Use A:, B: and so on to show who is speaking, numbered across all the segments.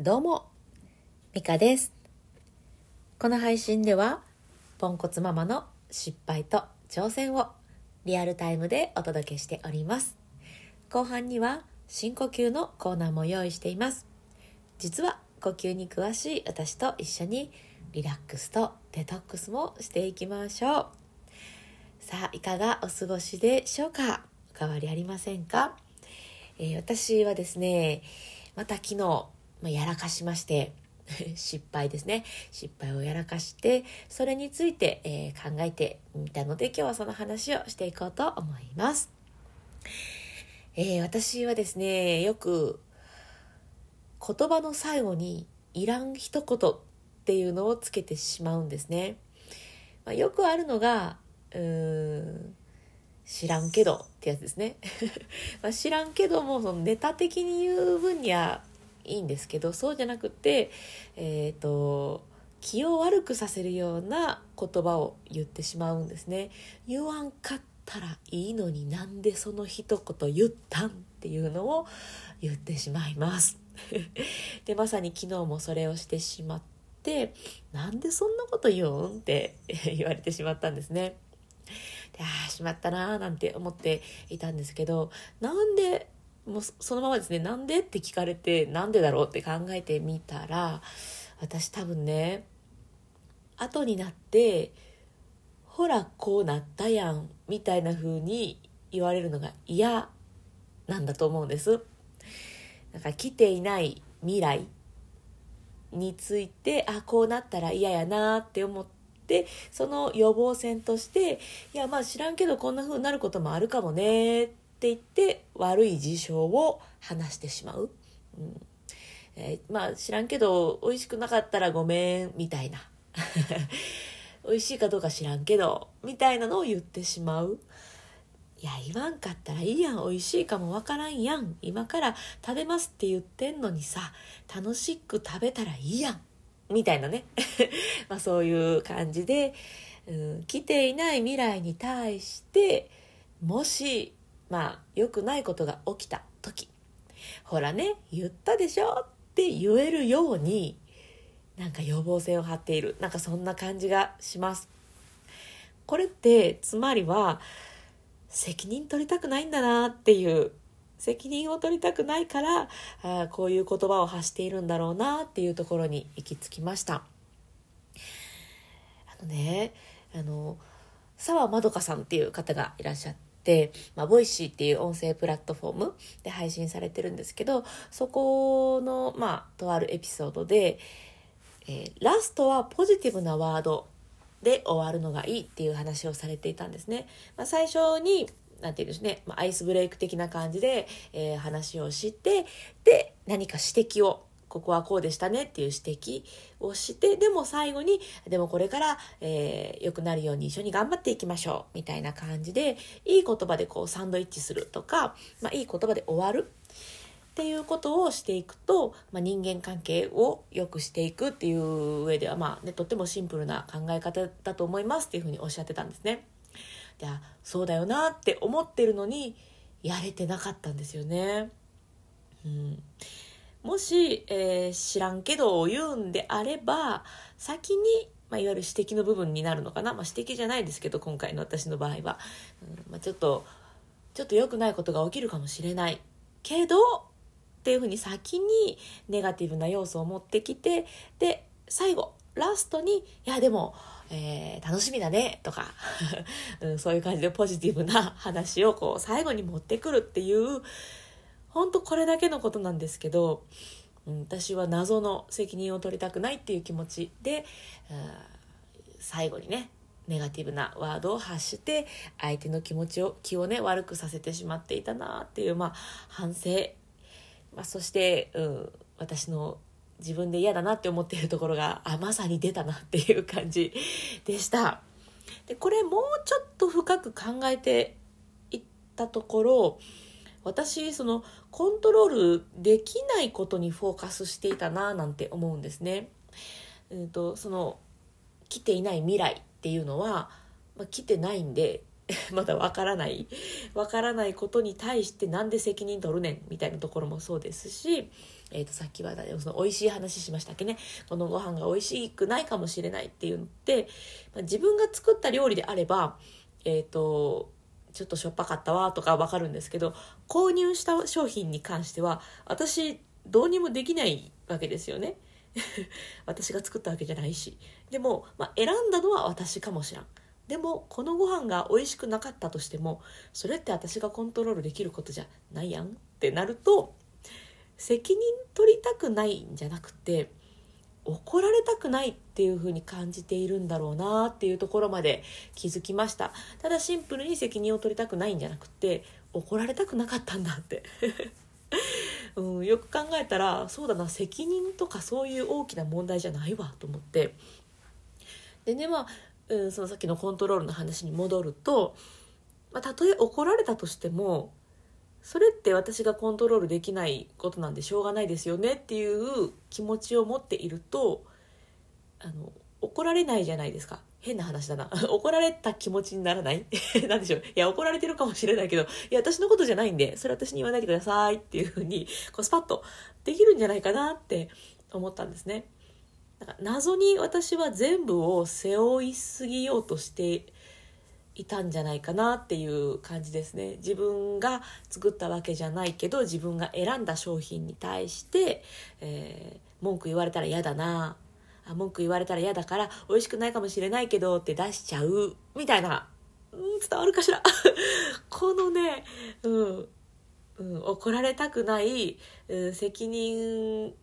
A: どうも、ミカです。この配信では、ポンコツママの失敗と挑戦をリアルタイムでお届けしております。後半には深呼吸のコーナーも用意しています。実は呼吸に詳しい私と一緒にリラックスとデトックスもしていきましょう。さあ、いかがお過ごしでしょうか？お変わりありませんか、えー私はですね、また昨日、まあ、やらかしまして、失敗ですね。失敗をやらかして、それについて、えー考えてみたので、今日はその話をしていこうと思います。えー私はですね、よく言葉の最後にいらん一言っていうのをつけてしまうんですね。まあ、よくあるのが、うーん、知らんけどってやつですね。まあ知らんけどもそのネタ的に言う分にはいいんですけどそうじゃなくてえっ、と気を悪くさせるような言葉を言ってしまうんですね。言わんかったらいいのになんでその一言言ったんっていうのを言ってしまいます。でまさに昨日もそれをしてしまってなんでそんなこと言うんって 言われてしまったんですね。でああしまったなーなんて思っていたんですけどなんでもうそのままですね。なんで？って聞かれてなんでだろうって考えてみたら私多分ね後になってほらこうなったやんみたいな風に言われるのが嫌なんだと思うんです。だか来ていない未来についてあこうなったら嫌やなって思ってその予防線としていやまあ知らんけどこんな風になることもあるかもねって言って悪い事象を話してしまう、うん。えーまあ知らんけど美味しくなかったらごめんみたいな。美味しいかどうか知らんけどみたいなのを言ってしまう。いや言わんかったらいいやん。美味しいかもわからんやん。今から食べますって言ってんのにさ楽しく食べたらいいやん。みたいなね。まあそういう感じで、うん、来ていない未来に対してもしまあ良くないことが起きた時。ほらね言ったでしょって言えるようになんか予防線を張っている。なんかそんな感じがします。これってつまりは責任取りたくないんだなっていう。責任を取りたくないからあこういう言葉を発しているんだろうなっていうところに行き着きました。あのねあの澤まどかさんっていう方がいらっしゃって、まあ、ボイシーっていう音声プラットフォームで配信されてるんですけどそこのまあとあるエピソードで、えーラストはポジティブなワードで終わるのがいいっていう話をされていたんですね。まあ、最初になんていうんですね、まあ、アイスブレイク的な感じで、えー話をしてで何か指摘をここはこうでしたねっていう指摘をしてでも最後にでもこれから、えー良くなるように一緒に頑張っていきましょうみたいな感じでいい言葉でこうサンドイッチするとか、まあ、いい言葉で終わるっていうことをしていくと、まあ、人間関係を良くしていくっていう上では、まあね、とってもシンプルな考え方だと思いますっていうふうにおっしゃってたんですね。であそうだよなって思ってるのにやれてなかったんですよね。うん、もし、えー知らんけどを言うんであれば先に、まあ、いわゆる指摘の部分になるのかな、まあ、指摘じゃないですけど今回の私の場合は、うんまあ、ちょっとちょっと良くないことが起きるかもしれない。けどっていうふうに先にネガティブな要素を持ってきてで最後ラストに「いやでも、えー楽しみだね」とか、うん、そういう感じでポジティブな話をこう最後に持ってくるっていう本当これだけのことなんですけど、うん、私は謎の責任を取りたくないっていう気持ちで、うん最後にねネガティブなワードを発して相手の気持ちを気をね悪くさせてしまっていたなっていう、まあ、反省、まあ、そして、うん、私の自分で嫌だなって思っているところがあまさに出たなっていう感じでした。でこれもうちょっと深く考えていったところ私そのコントロールできないことにフォーカスしていたななんて思うんですね。うんとその来ていない未来っていうのは、まあ、来てないんで まだわからない。わからないことに対してなんで責任取るねん？みたいなところもそうですし、えー、とさっきはその美味しい話しましたっけね？このご飯が美味しくないかもしれないっていうのって、まあ、自分が作った料理であればえっ、ー、とちょっとしょっぱかったわとかわかるんですけど購入した商品に関しては私どうにもできないわけですよね。私が作ったわけじゃないし。でも、まあ、選んだのは私かもしらん。でもこのご飯が美味しくなかったとしてもそれって私がコントロールできることじゃないやん。ってなると責任取りたくないんじゃなくて怒られたくないっていう風に感じているんだろうなっていうところまで気づきました。ただシンプルに責任を取りたくないんじゃなくて怒られたくなかったんだって。うん、よく考えたらそうだな責任とかそういう大きな問題じゃないわと思って。でねまあうん、そのさっきのコントロールの話に戻ると、まあ、たとえ怒られたとしてもそれって私がコントロールできないことなんでしょうがないですよねっていう気持ちを持っているとあの怒られないじゃないですか。変な話だな。怒られた気持ちにならない？なんでしょう？いや怒られてるかもしれないけどいや私のことじゃないんでそれ私に言わないでくださいっていうふうにこうスパッとできるんじゃないかなって思ったんですね。謎に私は全部を背負いすぎようとしていたんじゃないかなっていう感じですね。自分が作ったわけじゃないけど自分が選んだ商品に対して、えー、文句言われたら嫌だな。あ文句言われたら嫌だから美味しくないかもしれないけどって出しちゃう。みたいな、うん、伝わるかしら？このね、うんうん、怒られたくない、うん、責任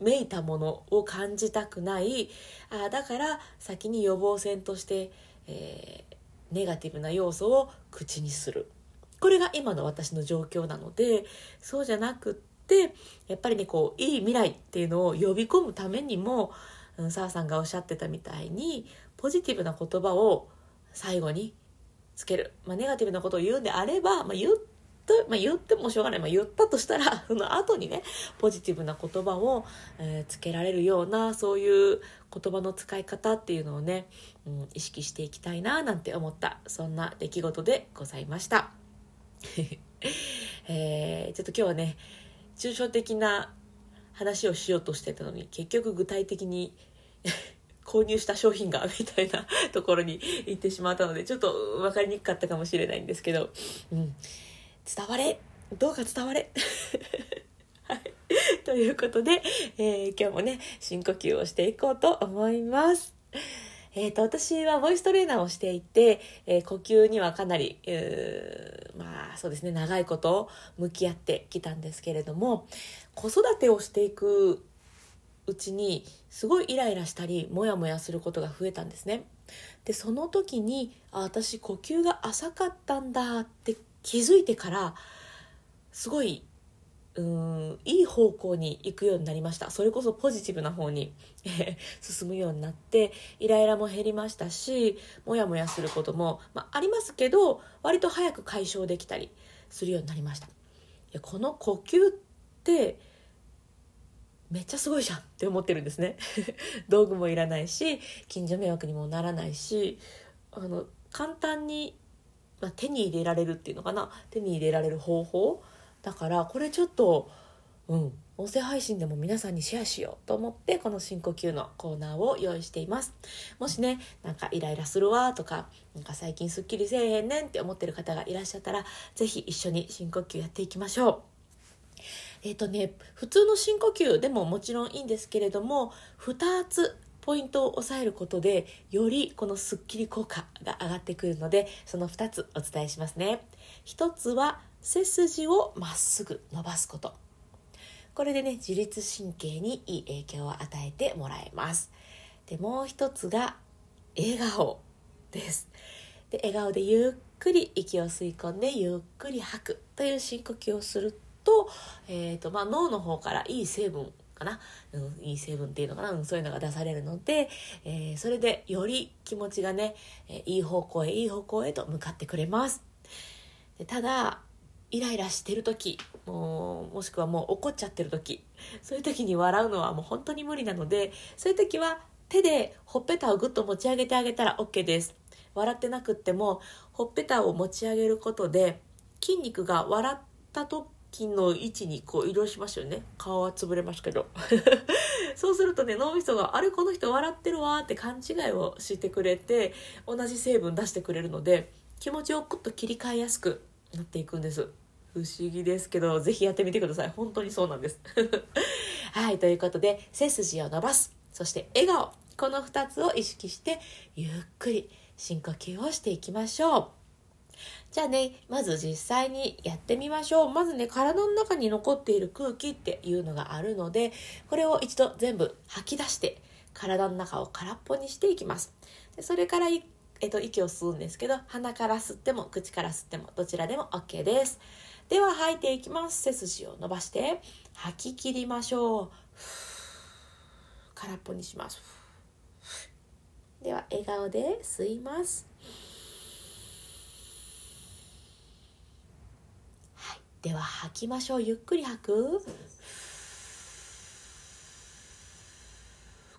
A: めいたものを感じたくない。あだから先に予防線として、えー、ネガティブな要素を口にする。これが今の私の状況なのでそうじゃなくってやっぱりねこういい未来っていうのを呼び込むためにも澤、うん、さんがおっしゃってたみたいにポジティブな言葉を最後につける、まあ、ネガティブなことを言うんであれば、まあ、言っと、まあ、言ってもしょうがない、まあ、言ったとしたら その後にねポジティブな言葉を、え、つけられるようなそういう言葉の使い方っていうのをね、うん、意識していきたいななんて思った。そんな出来事でございました。えー、ちょっと今日はね抽象的な話をしようとしてたのに結局具体的に 購入した商品がみたいなところに行ってしまったのでちょっと分かりにくかったかもしれないんですけど、うん、伝われ。どうか伝われ。はい、ということで、えー、今日もね深呼吸をしていこうと思います。えーと、私はボイストレーナーをしていて、えー、呼吸にはかなり、まあそうですね長いこと向き合ってきたんですけれども子育てをしていくうちにすごいイライラしたりモヤモヤすることが増えたんですね。でその時にあ私呼吸が浅かったんだって気づいてからすごいうんいい方向に行くようになりました。それこそポジティブな方に進むようになってイライラも減りましたしモヤモヤすることも、まあ、ありますけど割と早く解消できたりするようになりました。この呼吸ってめっちゃすごいじゃんって思ってるんですね。道具もいらないし近所迷惑にもならないしあの簡単にまあ、手に入れられるっていうのかな。手に入れられる方法だからこれちょっとうん音声配信でも皆さんにシェアしようと思ってこの深呼吸のコーナーを用意しています。もしねなんかイライラするわとかなんか最近すっきりせえへんねんって思ってる方がいらっしゃったら是非一緒に深呼吸やっていきましょう。えっ、ー、とね普通の深呼吸でももちろんいいんですけれども2つポイントを押さえることでよりこのスッキリ効果が上がってくるのでその2つお伝えしますね。1つは背筋をまっすぐ伸ばすこと。これでね自律神経にいい影響を与えてもらえます。でもう一つが笑顔です。で笑顔でゆっくり息を吸い込んでゆっくり吐くという深呼吸をすると,、えーとまあ、脳の方からいい成分かな、うん、いい成分っていうのかな、うん、そういうのが出されるので、えー、それでより気持ちがね、えー、いい方向へいい方向へと向かってくれます。でただイライラしてる時もうもしくはもう怒っちゃってる時そういう時に笑うのはもう本当に無理なのでそういう時は手でほっぺたをぐっと持ち上げてあげたら OK です。笑ってなくってもほっぺたを持ち上げることで筋肉が笑った時の位置にこう移動しますよね。顔は潰れますけど。そうするとね脳みそが「あれこの人笑ってるわ」って勘違いをしてくれて同じ成分出してくれるので気持ちをクッと切り替えやすくなっていくんです。不思議ですけどぜひやってみてください。本当にそうなんです。はいということで背筋を伸ばす。そして笑顔。この2つを意識してゆっくり深呼吸をしていきましょう。じゃあねまず実際にやってみましょう。まずね体の中に残っている空気っていうのがあるのでこれを一度全部吐き出して体の中を空っぽにしていきます。でそれからえっと、息を吸うんですけど鼻から吸っても口から吸ってもどちらでも OK です。では吐いていきます。背筋を伸ばして吐き切りましょう。空っぽにします。では笑顔で吸います。はい。では吐きましょう。ゆっくり吐く。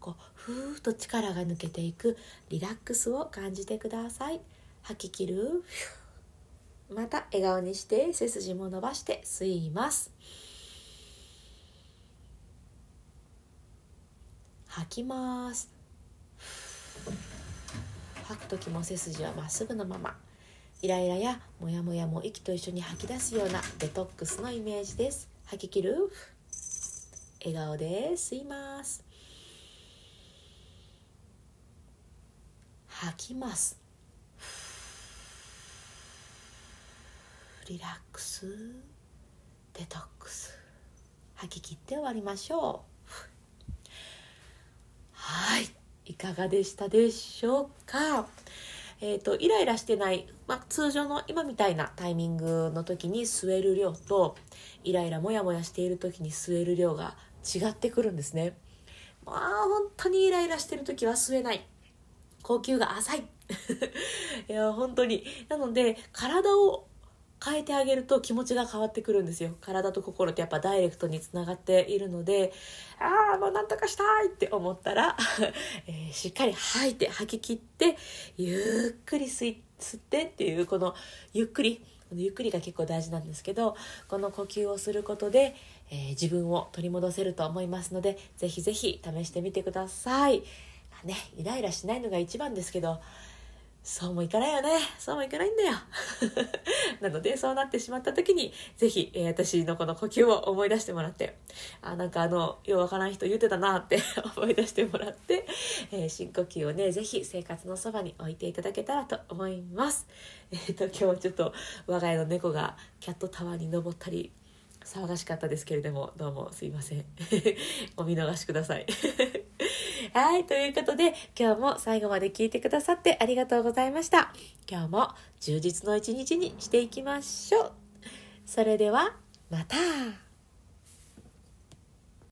A: こうふーっと力が抜けていく。リラックスを感じてください。吐き切る。また笑顔にして背筋も伸ばして吸います。吐きます。吐く時も背筋はまっすぐのままイライラやモヤモヤも息と一緒に吐き出すようなデトックスのイメージです。吐き切る？笑顔で吸います。吐きます。リラックスデトックス。吐き切って終わりましょう。はい。いかがでしたでしょうか？えーと、イライラしてない、まあ、通常の今みたいなタイミングの時に吸える量とイライラモヤモヤしている時に吸える量が違ってくるんですね。まあ本当にイライラしてる時は吸えない。呼吸が浅い。いや本当に。なので体を変えてあげると気持ちが変わってくるんですよ体と心ってやっぱダイレクトにつながっているのでああもうなんとかしたいって思ったら、えー、しっかり吐いて吐き切ってゆっくり吸ってっていうこのゆっくりこのゆっくりが結構大事なんですけどこの呼吸をすることで、えー、自分を取り戻せると思いますのでぜひぜひ試してみてください。あね、イライラしないのが一番ですけどそうもいかないよね。そうもいかないんだよ。なのでそうなってしまった時に是非、えー、私のこの呼吸を思い出してもらってあなんかあのようわからん人言うてたなって 思い出してもらって、えー、深呼吸をね是非生活のそばに置いていただけたらと思います。えっ、ー、と今日はちょっと我が家の猫がキャットタワーに登ったり騒がしかったですけれどもどうもすいません。お見逃しください。はい、ということで、今日も最後まで聞いてくださってありがとうございました。今日も充実の一日にしていきましょう。それでは、また。